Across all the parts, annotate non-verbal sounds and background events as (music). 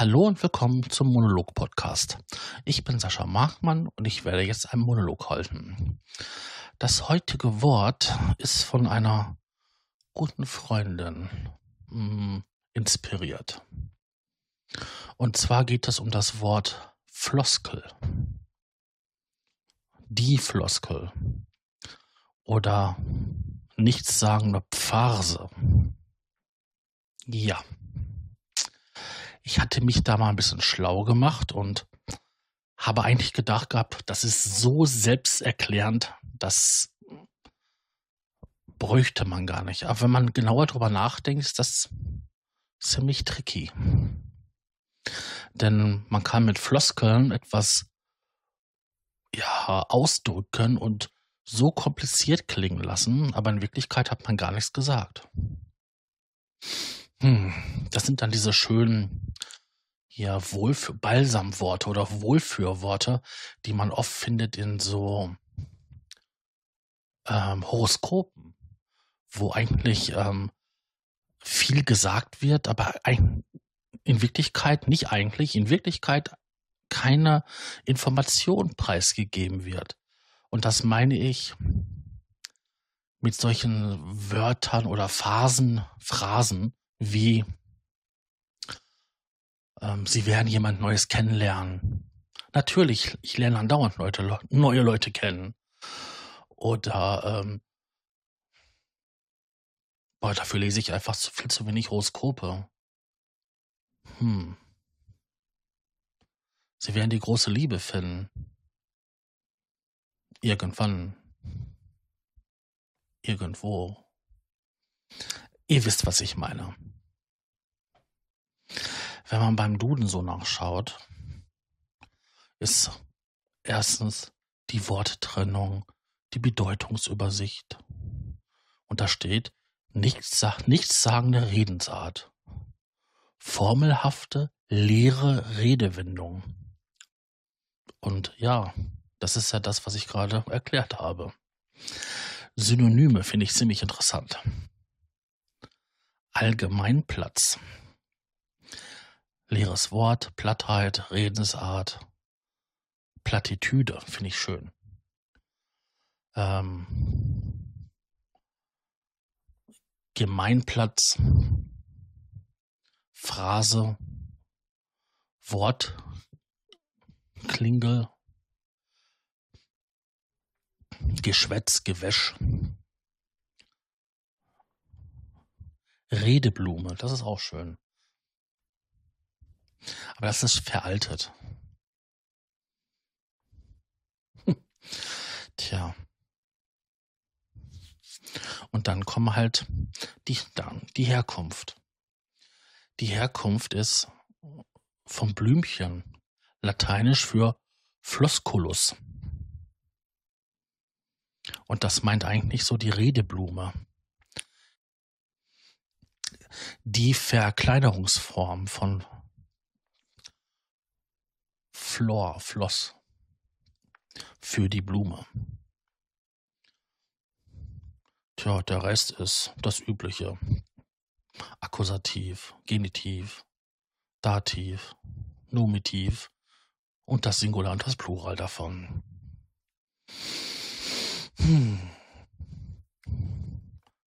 Hallo und willkommen zum Monolog-Podcast. Ich bin Sascha Markmann und ich werde jetzt einen Monolog halten. Das heutige Wort ist von einer guten Freundin mh, mm, inspiriert. Und zwar geht es um das Wort Floskel. Die Floskel. Oder nichtssagende Pfarse. Ja. Ich hatte mich da mal ein bisschen schlau gemacht und habe eigentlich gedacht gehabt, das ist so selbsterklärend, das bräuchte man gar nicht. Aber wenn man genauer drüber nachdenkt, ist das ziemlich tricky. Denn man kann mit Floskeln etwas ja, ausdrücken und so kompliziert klingen lassen, aber in Wirklichkeit hat man gar nichts gesagt. Hm, das sind dann diese schönen ja, Wohlfühl Balsamworte oder Wohlführworte, die man oft findet in so ähm, Horoskopen, wo eigentlich ähm, viel gesagt wird, aber ein, in Wirklichkeit nicht eigentlich, in Wirklichkeit keine Information preisgegeben wird. Und das meine ich mit solchen Wörtern oder Phasen, Phrasen wie ähm, Sie werden jemand Neues kennenlernen. Natürlich, ich lerne andauernd Leute, neue Leute kennen. Oder ähm, boah, dafür lese ich einfach zu viel zu wenig Horoskope. Hm. Sie werden die große Liebe finden. Irgendwann. Irgendwo. Ihr wisst, was ich meine. Wenn man beim Duden so nachschaut, ist erstens die Worttrennung, die Bedeutungsübersicht. Und da steht nichts, nichtssagende Redensart. Formelhafte, leere Redewendung. Und ja, das ist ja das, was ich gerade erklärt habe. Synonyme finde ich ziemlich interessant. Allgemeinplatz. Leeres Wort, Plattheit, Redensart, Plattitüde finde ich schön. Ähm, Gemeinplatz, Phrase, Wort, Klingel, Geschwätz, Gewäsch. Redeblume, das ist auch schön. Aber das ist veraltet. (laughs) Tja. Und dann kommen halt die, die Herkunft. Die Herkunft ist vom Blümchen, lateinisch für Flosculus. Und das meint eigentlich so die Redeblume. Die Verkleinerungsform von Flor, Floss für die Blume. Tja, der Rest ist das Übliche. Akkusativ, Genitiv, Dativ, Nominativ und das Singular und das Plural davon. Hm.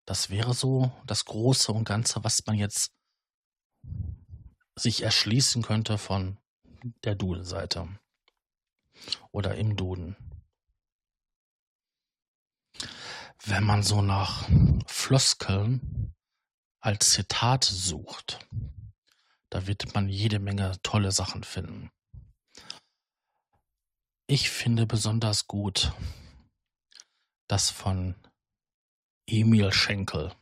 Das wäre so das Große und Ganze, was man jetzt sich erschließen könnte von der Duden-Seite oder im Duden. Wenn man so nach Floskeln als Zitat sucht, da wird man jede Menge tolle Sachen finden. Ich finde besonders gut das von Emil Schenkel.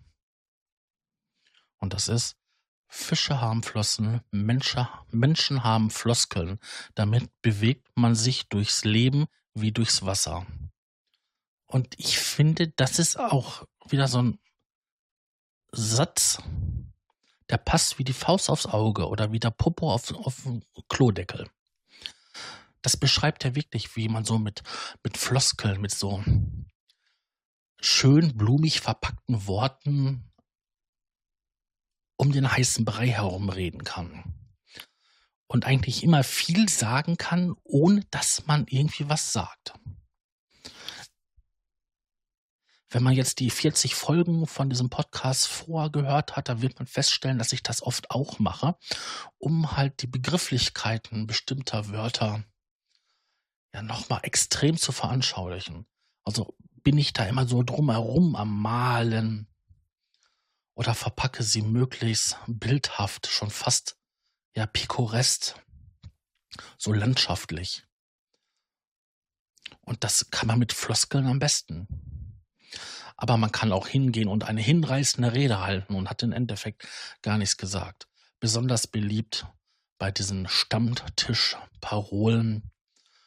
Und das ist, Fische haben Flossen, Menschen, Menschen haben Floskeln. Damit bewegt man sich durchs Leben wie durchs Wasser. Und ich finde, das ist auch wieder so ein Satz, der passt wie die Faust aufs Auge oder wie der Popo auf, auf den Klodeckel. Das beschreibt ja wirklich, wie man so mit, mit Floskeln, mit so schön blumig verpackten Worten um den heißen Brei herum reden kann. und eigentlich immer viel sagen kann, ohne dass man irgendwie was sagt. Wenn man jetzt die 40 Folgen von diesem Podcast vorgehört hat, dann wird man feststellen, dass ich das oft auch mache, um halt die Begrifflichkeiten bestimmter Wörter ja nochmal extrem zu veranschaulichen. Also bin ich da immer so drumherum am Malen oder verpacke sie möglichst bildhaft, schon fast ja pikorest, so landschaftlich. Und das kann man mit Floskeln am besten. Aber man kann auch hingehen und eine hinreißende Rede halten und hat im Endeffekt gar nichts gesagt. Besonders beliebt bei diesen Stammtischparolen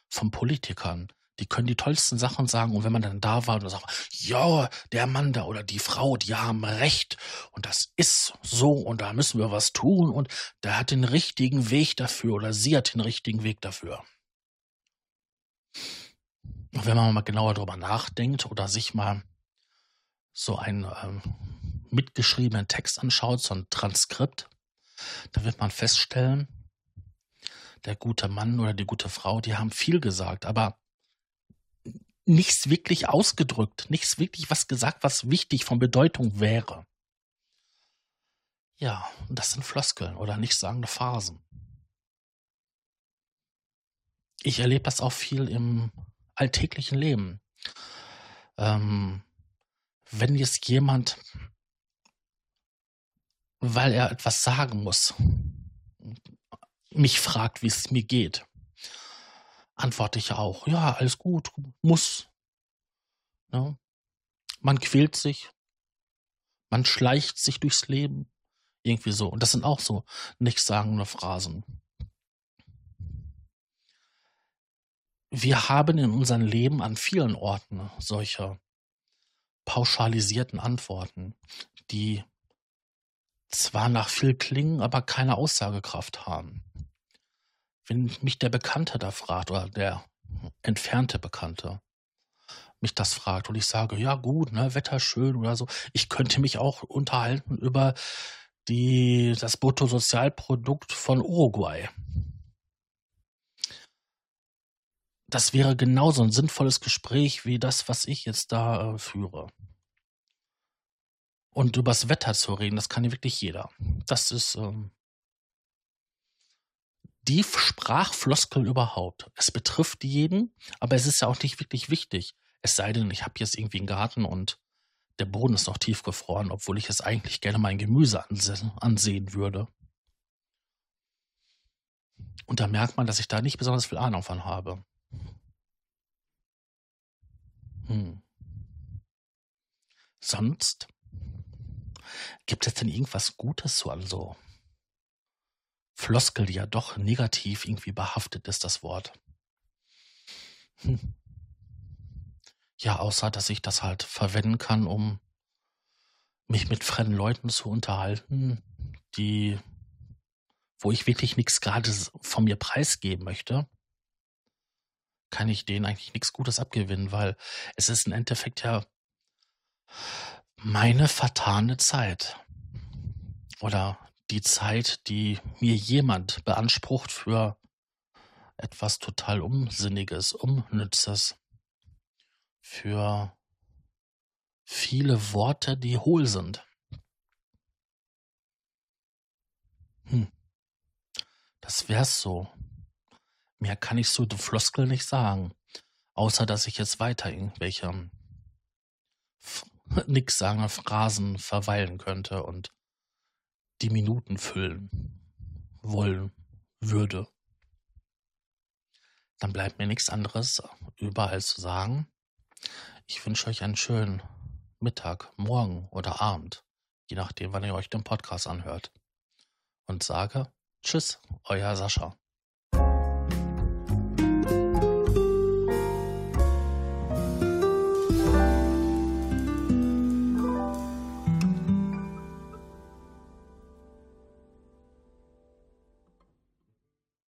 von Politikern. Die können die tollsten Sachen sagen. Und wenn man dann da war und sagt, ja, der Mann da oder die Frau, die haben recht. Und das ist so und da müssen wir was tun. Und der hat den richtigen Weg dafür oder sie hat den richtigen Weg dafür. Und wenn man mal genauer drüber nachdenkt oder sich mal so einen ähm, mitgeschriebenen Text anschaut, so ein Transkript, da wird man feststellen, der gute Mann oder die gute Frau, die haben viel gesagt, aber nichts wirklich ausgedrückt, nichts wirklich was gesagt, was wichtig von Bedeutung wäre. Ja, das sind Floskeln oder nichtssagende Phasen. Ich erlebe das auch viel im alltäglichen Leben. Ähm, wenn jetzt jemand, weil er etwas sagen muss, mich fragt, wie es mir geht, antworte ich auch, ja, alles gut, muss. Ja. Ne? Man quält sich, man schleicht sich durchs Leben, irgendwie so. Und das sind auch so nichtssagende Phrasen. Wir haben in unserem Leben an vielen Orten solche pauschalisierten Antworten, die zwar nach viel klingen, aber keine Aussagekraft haben wenn mich der Bekannte da fragt oder der entfernte Bekannte mich das fragt und ich sage, ja gut, ne, Wetter schön oder so, ich könnte mich auch unterhalten über die, das Bruttosozialprodukt von Uruguay. Das wäre genauso ein sinnvolles Gespräch wie das, was ich jetzt da äh, führe. Und übers Wetter zu reden, das kann ja wirklich jeder. Das ist ähm, die Sprachfloskel überhaupt. Es betrifft jeden, aber es ist ja auch nicht wirklich wichtig. Es sei denn, ich habe jetzt irgendwie einen Garten und der Boden ist noch tiefgefroren, obwohl ich es eigentlich gerne mein Gemüse ansehen würde. Und da merkt man, dass ich da nicht besonders viel Ahnung von habe. Hm. Sonst gibt es denn irgendwas Gutes so an so Floskel, die ja doch negativ irgendwie behaftet ist, das Wort. Hm. Ja, außer dass ich das halt verwenden kann, um mich mit fremden Leuten zu unterhalten, die, wo ich wirklich nichts gerade von mir preisgeben möchte, kann ich denen eigentlich nichts Gutes abgewinnen, weil es ist im Endeffekt ja meine vertane Zeit. Oder die Zeit, die mir jemand beansprucht für etwas total Unsinniges, Unnützes, für viele Worte, die hohl sind. Hm. Das wär's so. Mehr kann ich so die Floskel nicht sagen. Außer, dass ich jetzt weiter irgendwelche (laughs) nix sagen Phrasen verweilen könnte und die Minuten füllen wollen würde, dann bleibt mir nichts anderes überall zu sagen. Ich wünsche euch einen schönen Mittag, Morgen oder Abend, je nachdem, wann ihr euch den Podcast anhört. Und sage Tschüss, euer Sascha.